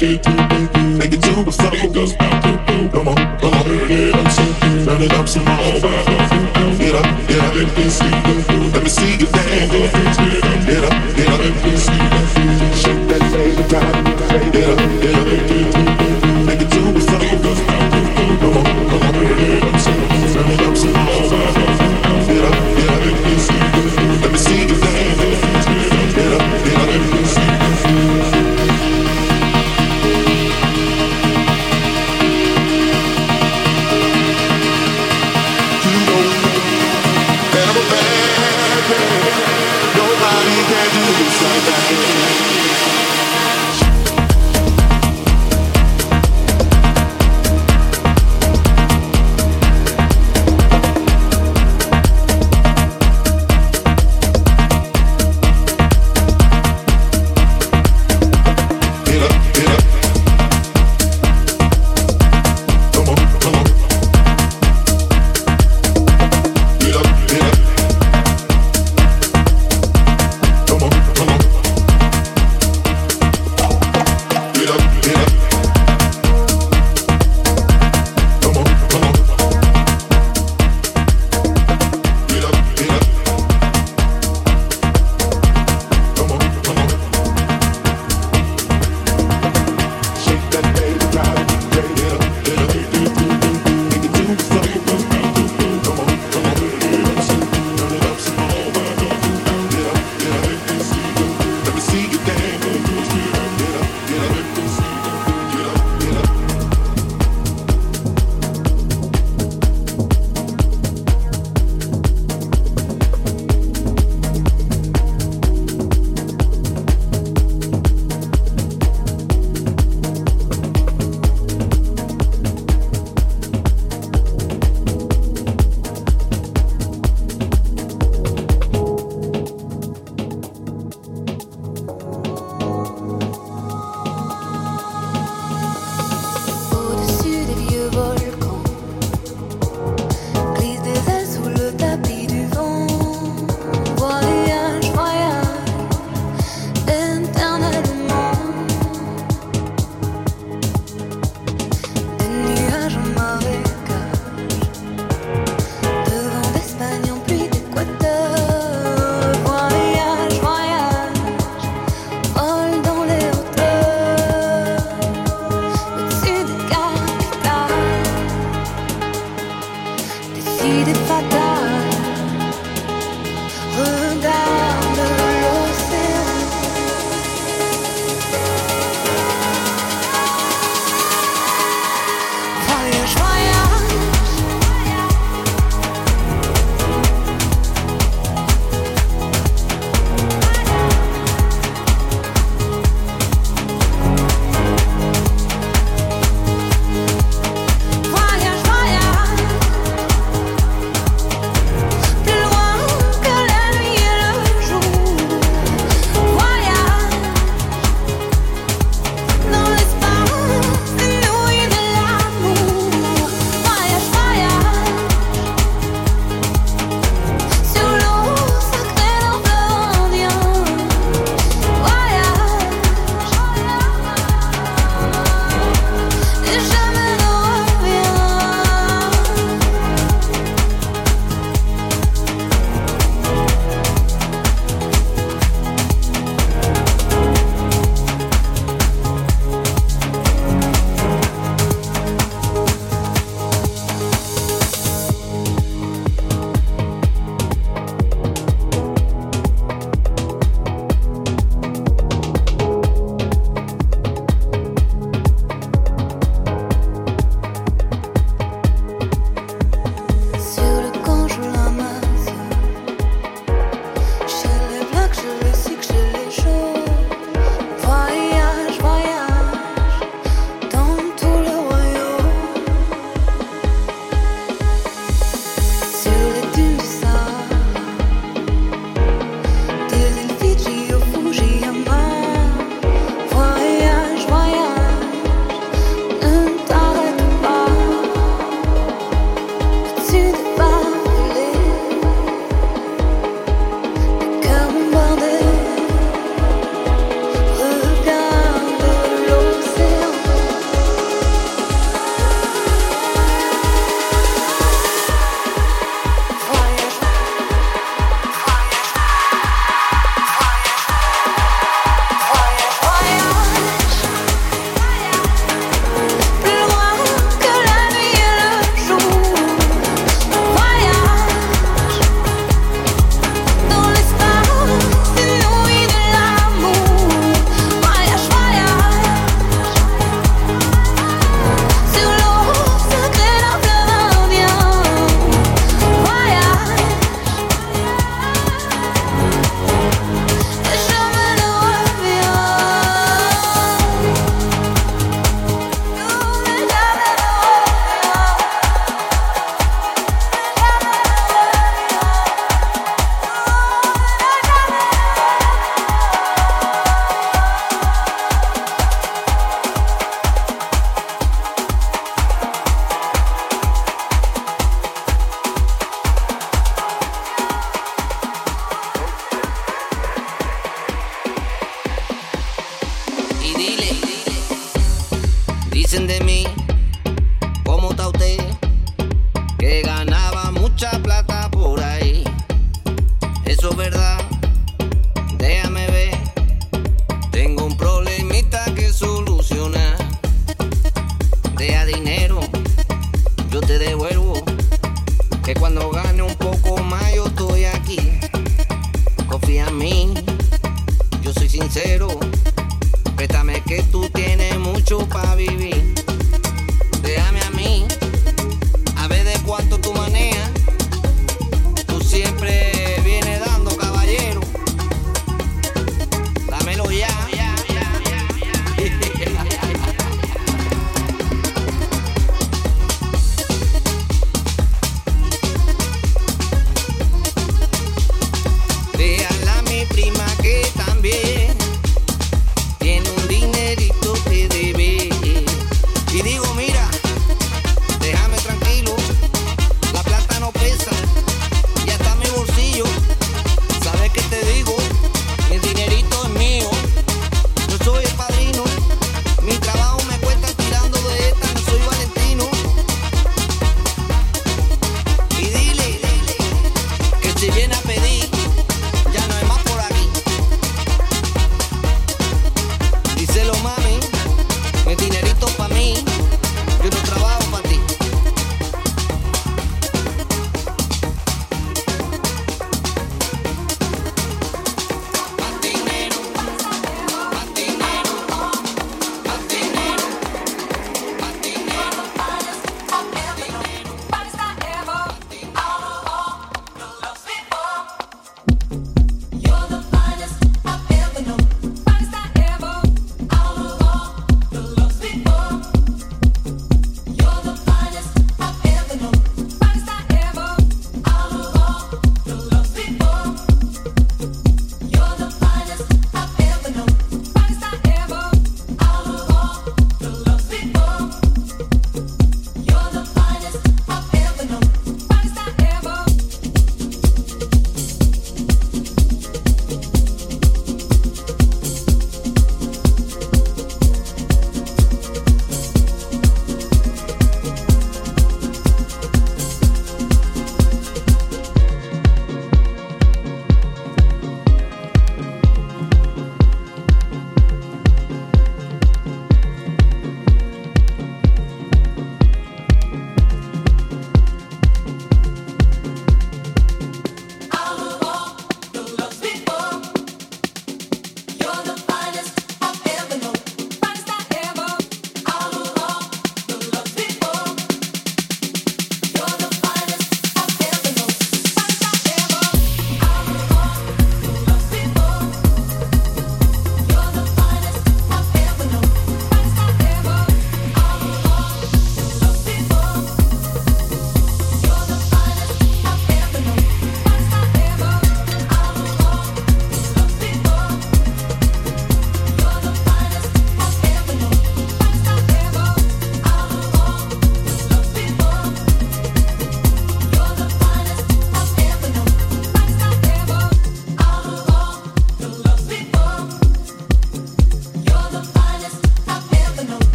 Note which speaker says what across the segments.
Speaker 1: It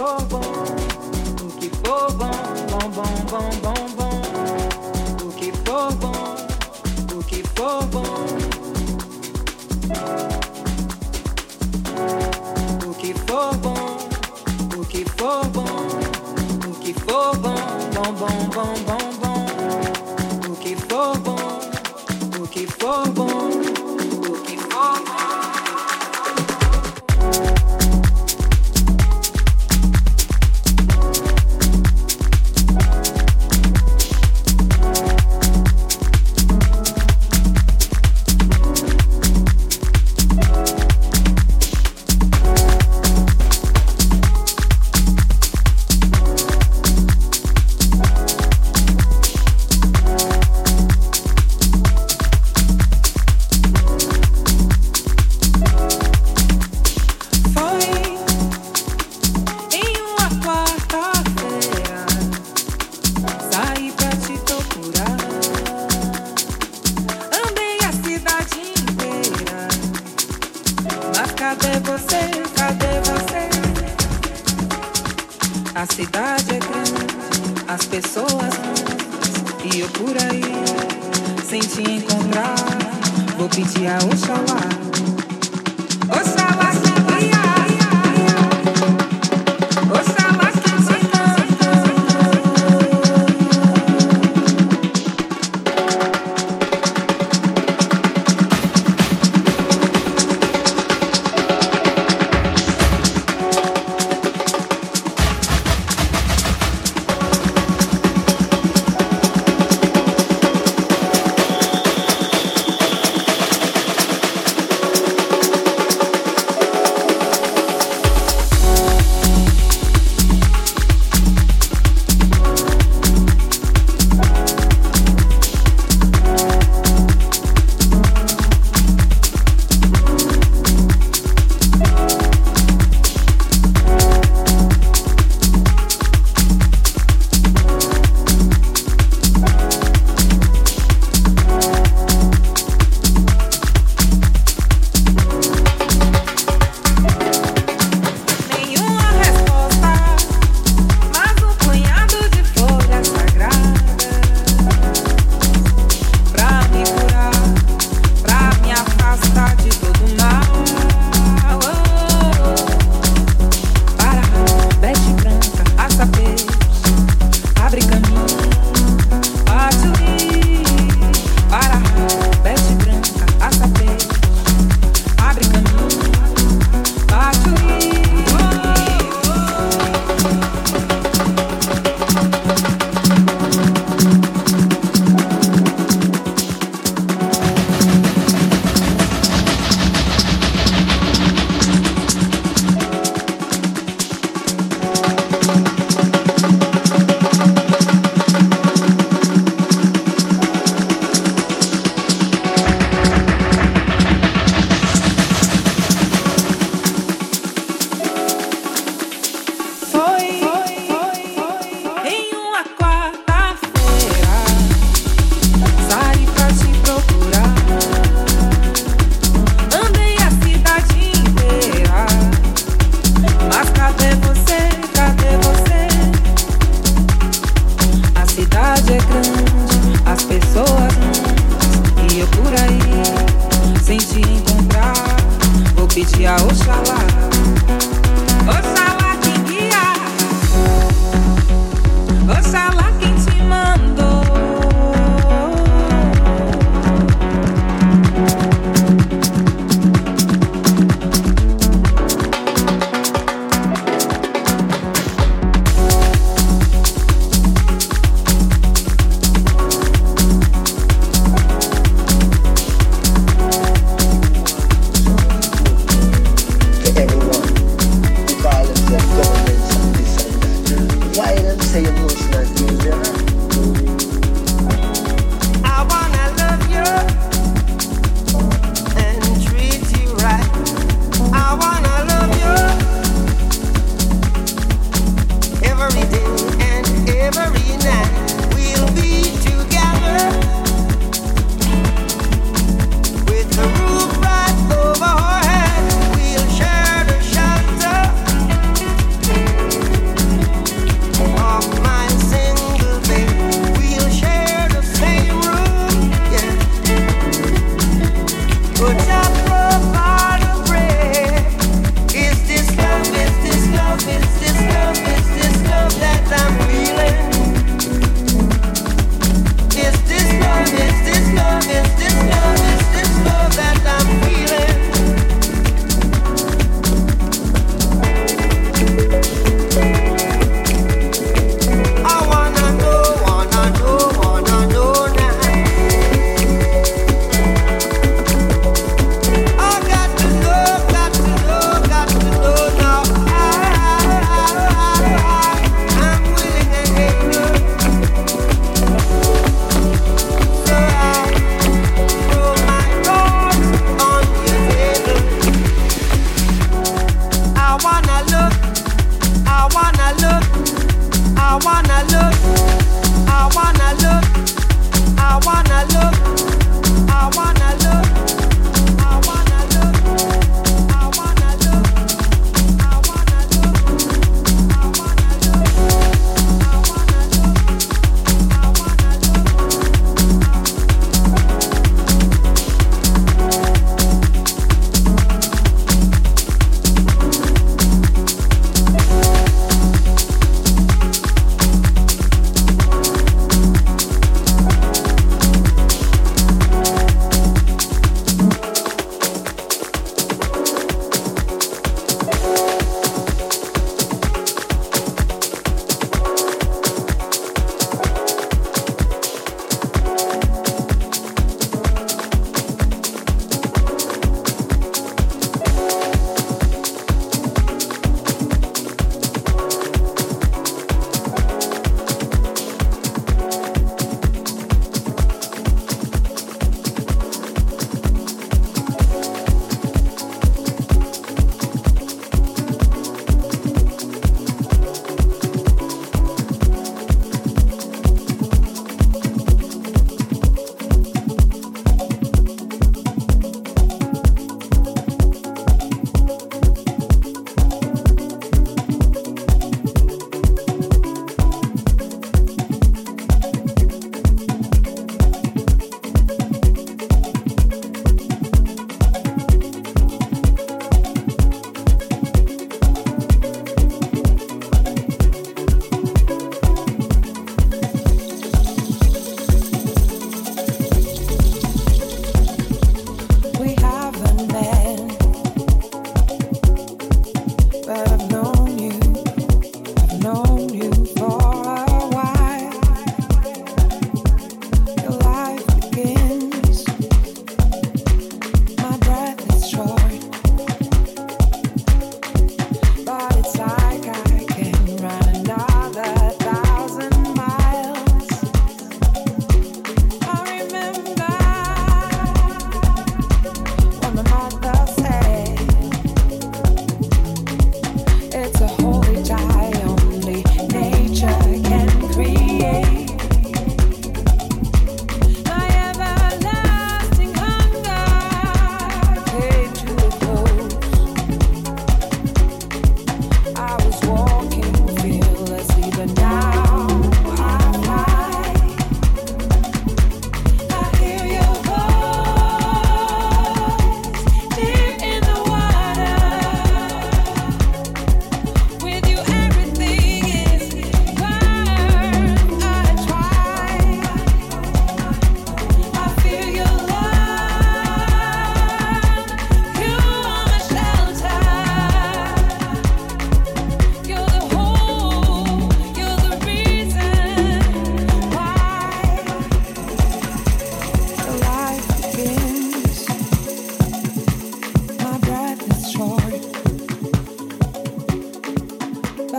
Speaker 2: for bom, o que for bom, bom, bom, bom, bom.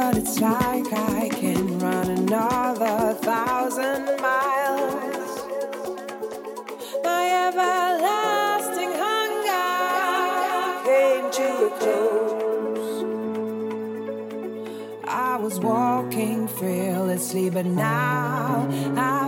Speaker 3: but it's like I can run another thousand miles. My everlasting hunger came to a close. I
Speaker 2: was walking fearlessly, but now I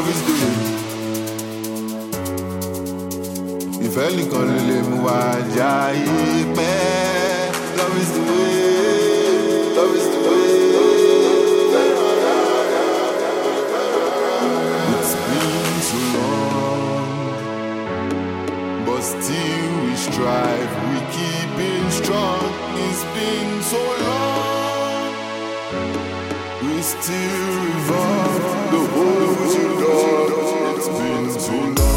Speaker 4: love is good. ìfẹ́ nìkan ló lè mú wa jáyé pẹ́. love is the way love is the way. it's been so long but still we strive we keep being strong it's been so long we still revolve the world
Speaker 5: too long.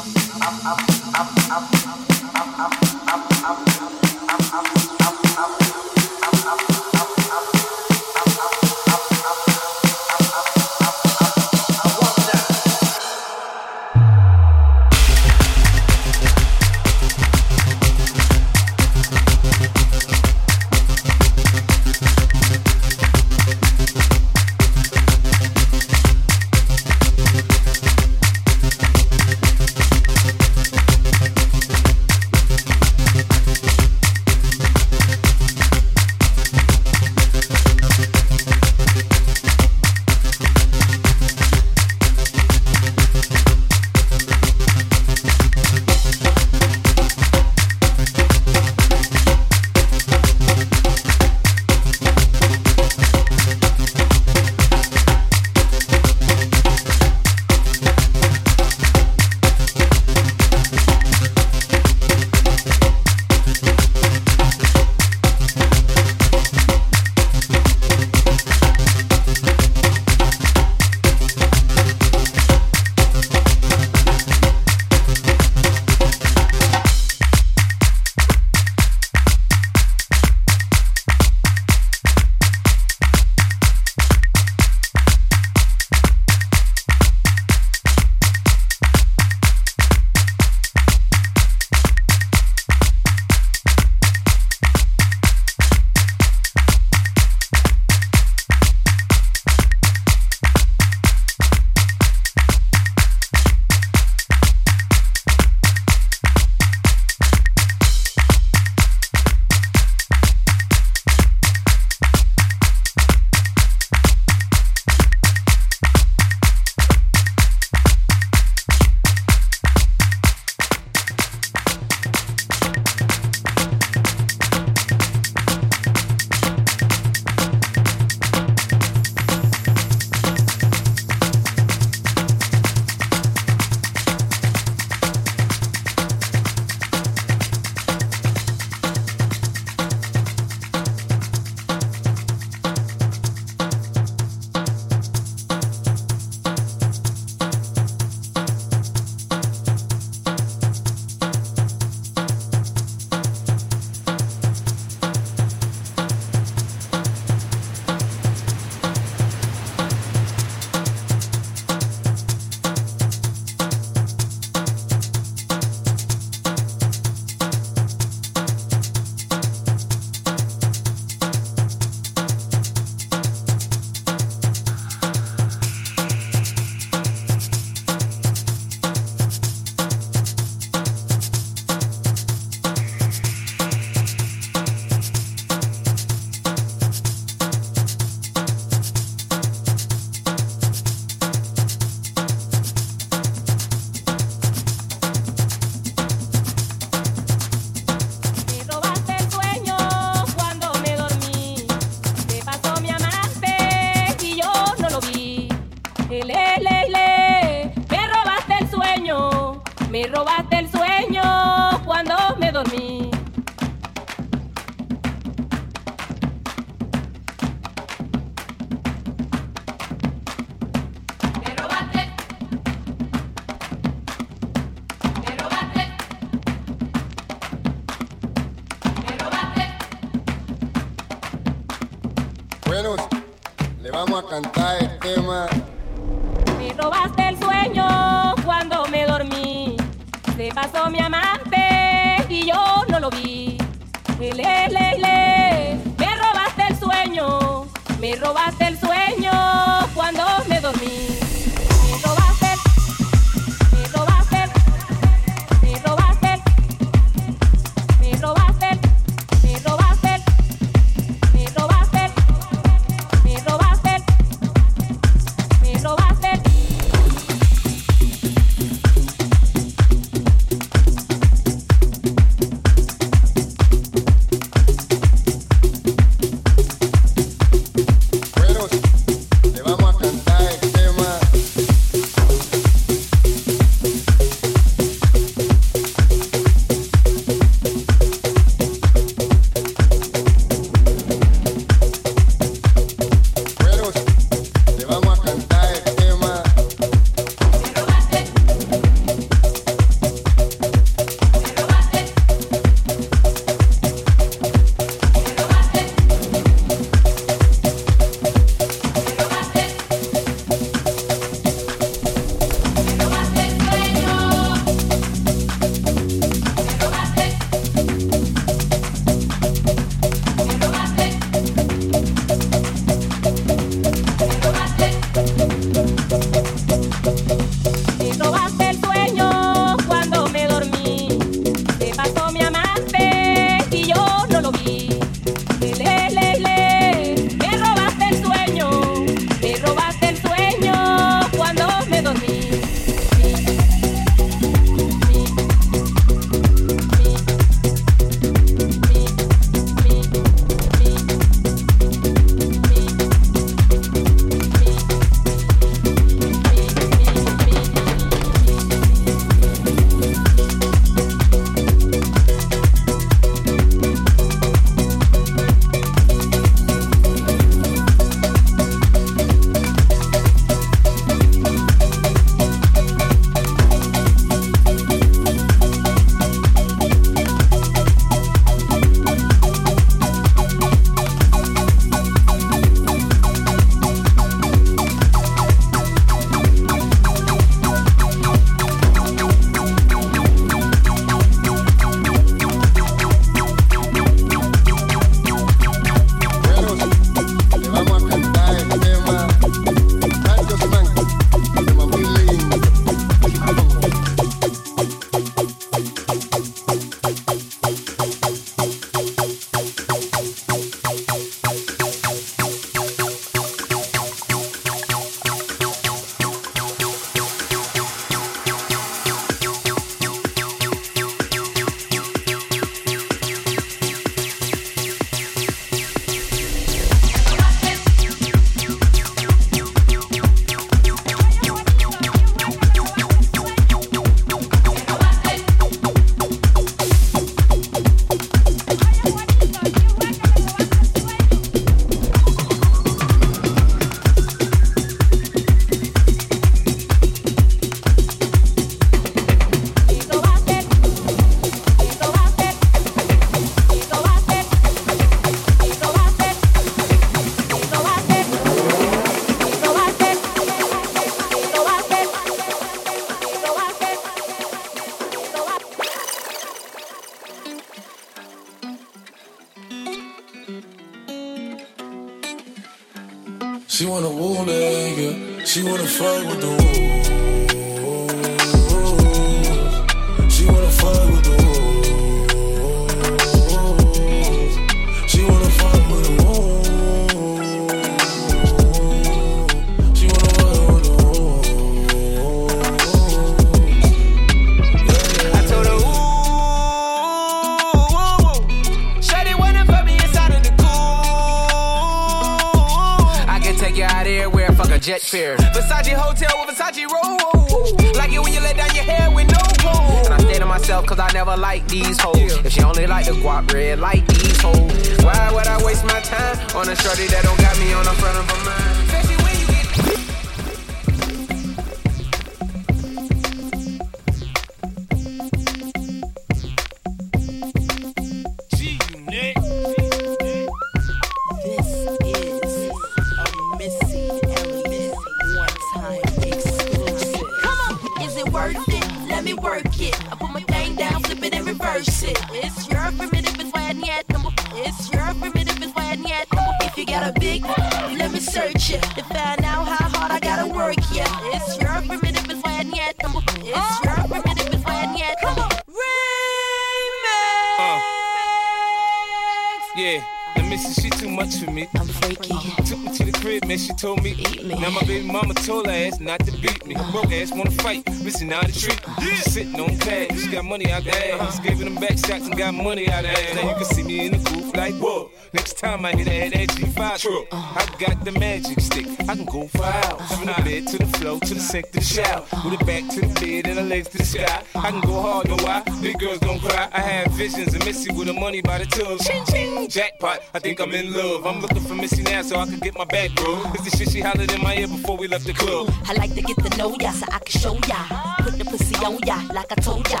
Speaker 5: Got
Speaker 6: money out the ass. Now you can see me in the booth like, whoa. Next time I hit her, that G5 truck. I got the magic stick, I can go hours. From the bed to the floor, to the sink, to the shower. With her back to the bed and her legs to the sky. I can go hard, know why? Big girls don't cry. I have visions of Missy with the money by the tub. Ching, ching, jackpot. I think I'm in love. I'm looking for Missy now so I can get my back, bro. It's the shit she hollered in my ear before we left the club.
Speaker 7: I like to get to know ya so I can show ya. Put the pussy on ya like I told ya.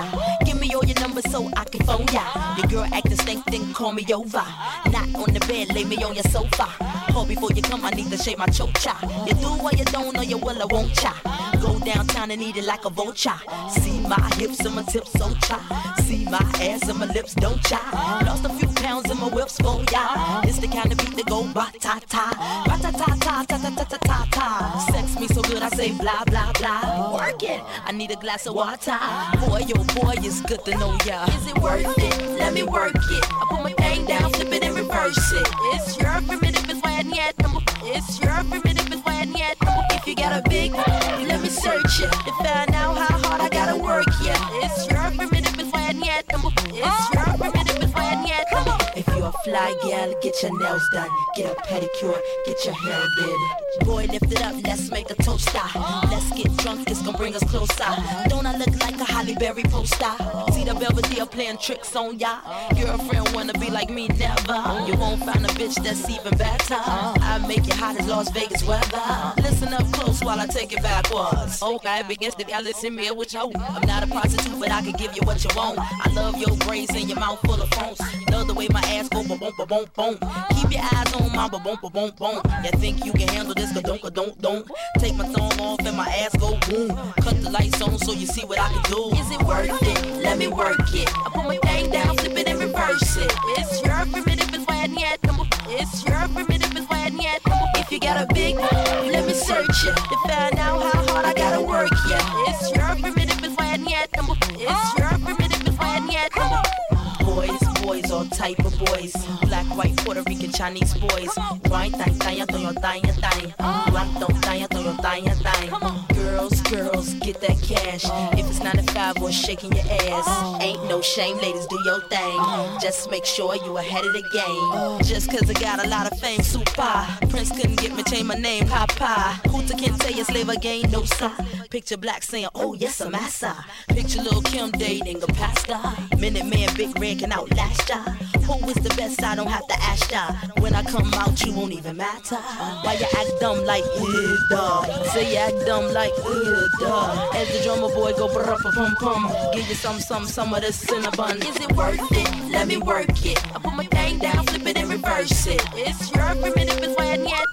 Speaker 7: Call me over. Not on the bed, lay me on your sofa. Call before you come, I need to shave my chocha. You do or you don't, or you will, I won't cha. Go downtown and eat it like a vulture. See my hips and my tips, so cha. See my ass and my lips, don't cha. Lost a few pounds in my whips, say blah blah blah. Work it. I need a glass of water. Boy, yo, boy, it's good to know ya. Is it worth it? Let me work it. I put my thing down, flip it and reverse it. It's your primitive, it's when yet. It's your primitive, it's when yet. If you got a big, let me search it to find out fly gal, get your nails done, get a pedicure, get your hair did. Boy, lift it up, let's make a toast stop. Let's get drunk, it's gonna bring us closer. Don't I look like a Holly Berry poster? See the Belvedere playing tricks on ya. Girlfriend wanna be like me, never. You won't find a bitch that's even better. I make it hot as Las Vegas weather. Listen up close while I take it backwards. Okay, begins to y'all listen me with you. I'm not a prostitute, but I can give you what you want. I love your braids and your mouth full of phones. Love the way my ass go boom boom boom boom. Keep your eyes on my boom boom boom boom. You think you can handle this? Ka don't ka don't don't. Take my thumb off and my ass go boom. Cut the lights on so you see what I can do. Is it worth it? Let me work it. I put my thing down, flip it and reverse it. It's your primitive, it's when yet. It's your primitive, it's when yet. If you got a big, let me search it to find out how hard I gotta work. Yeah, it's your primitive, it's when yet. It's your primitive, it's when yet. Boys, boys, all type of boys. Black, white, Puerto Rican, Chinese boys. Wine, thang, thang, thang, thang, thang, thang. Rock, don't thang, thang, thang, thang. Girls, girls, get that cash. If it's 95 or shaking your ass, ain't no shame, ladies, do your thing. Just make sure you ahead of the game. Just cause I got a lot of fame, super. Prince couldn't get me, change my name, Papa. Hooter can't tell you slave again, no sir. Picture black saying, oh yes, I'm massa. Picture little Kim dating a pastor. Minute man, big red can outlast ya. Who is the best? I don't have to ask ya. When I come out, you won't even matter. Why you act dumb like, uh, duh. Say you act dumb like, uh, duh. As the drummer boy go brr pum pum. Give you some, some, some of this cinnamon. Is it worth it? Let me work it. I put my thing down, flip it and reverse it. It's your primitive, it's when yet.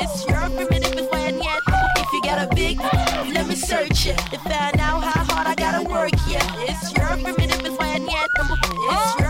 Speaker 7: It's your primitive, it's when yet. If you got a big, let me search it to find out how hard I gotta work. Yeah, it's your primitive, it's when yet. It's your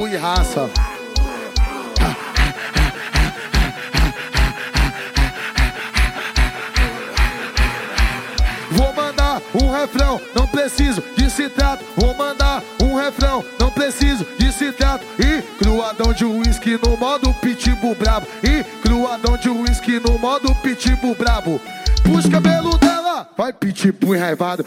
Speaker 8: e
Speaker 9: raça. Vou mandar um refrão, não preciso de citato. Vou mandar um refrão, não preciso de citato. E cruadão de uísque no modo pitbull brabo. E cruadão de uísque no modo pitbull brabo. Puxa cabelo dela, vai pitbull enraivado.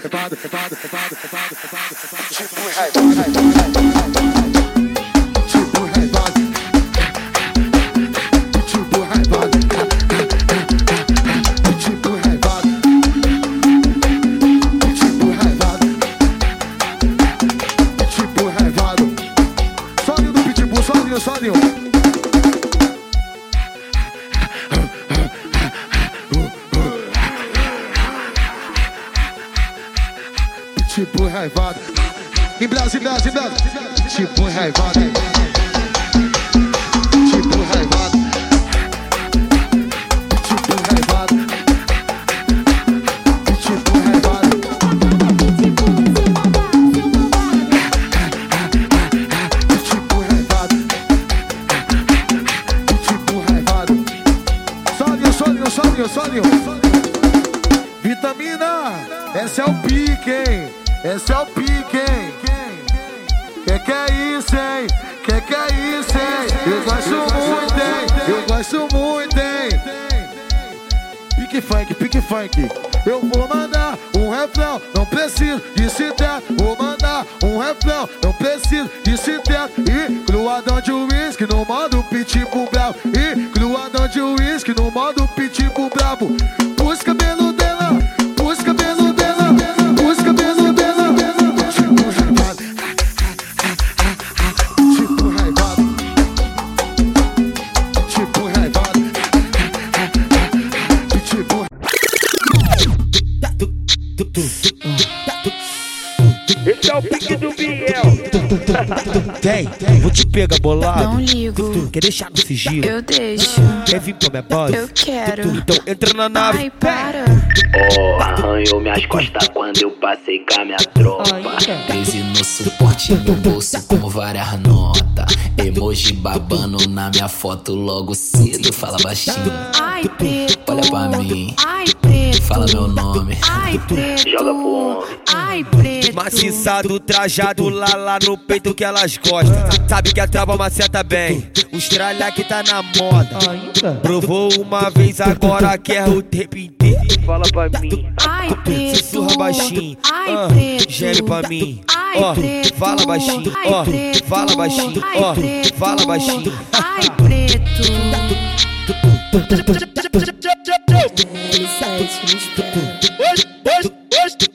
Speaker 10: Bolado.
Speaker 11: Não ligo.
Speaker 10: Tu, tu, quer deixar no sigilo?
Speaker 11: Eu deixo.
Speaker 10: Quer vir pra minha base?
Speaker 11: Eu quero.
Speaker 10: Tu, tu, então entra na nave.
Speaker 11: Ai, para.
Speaker 12: Oh, arranhou minhas costas quando eu passei com a minha tropa.
Speaker 13: Crise no suporte no bolso com várias notas. Emoji babando na minha foto logo cedo. Fala baixinho.
Speaker 11: Ai, preto.
Speaker 13: Olha pra mim.
Speaker 11: Ai.
Speaker 13: Fala meu nome.
Speaker 11: Ai, preto.
Speaker 12: Joga pro homem.
Speaker 11: Ai, preto.
Speaker 10: Maciçado, trajado lá, lá no peito que elas gostam. Sabe que a trava maceta bem. O estralha que tá na moda. Provou uma vez, agora quer o tempo inteiro.
Speaker 12: Fala pra mim.
Speaker 11: Ai, preto.
Speaker 10: Sussurra baixinho.
Speaker 11: Ai,
Speaker 10: ah,
Speaker 11: preto.
Speaker 10: Gere pra mim.
Speaker 11: Ai,
Speaker 10: Ó,
Speaker 11: preto.
Speaker 10: fala baixinho.
Speaker 11: Ai,
Speaker 10: Ó,
Speaker 11: preto.
Speaker 10: fala baixinho.
Speaker 11: Ai,
Speaker 10: Ó,
Speaker 11: preto.
Speaker 10: fala baixinho.
Speaker 11: Ai, preto.
Speaker 10: Hoje, hoje, hoje,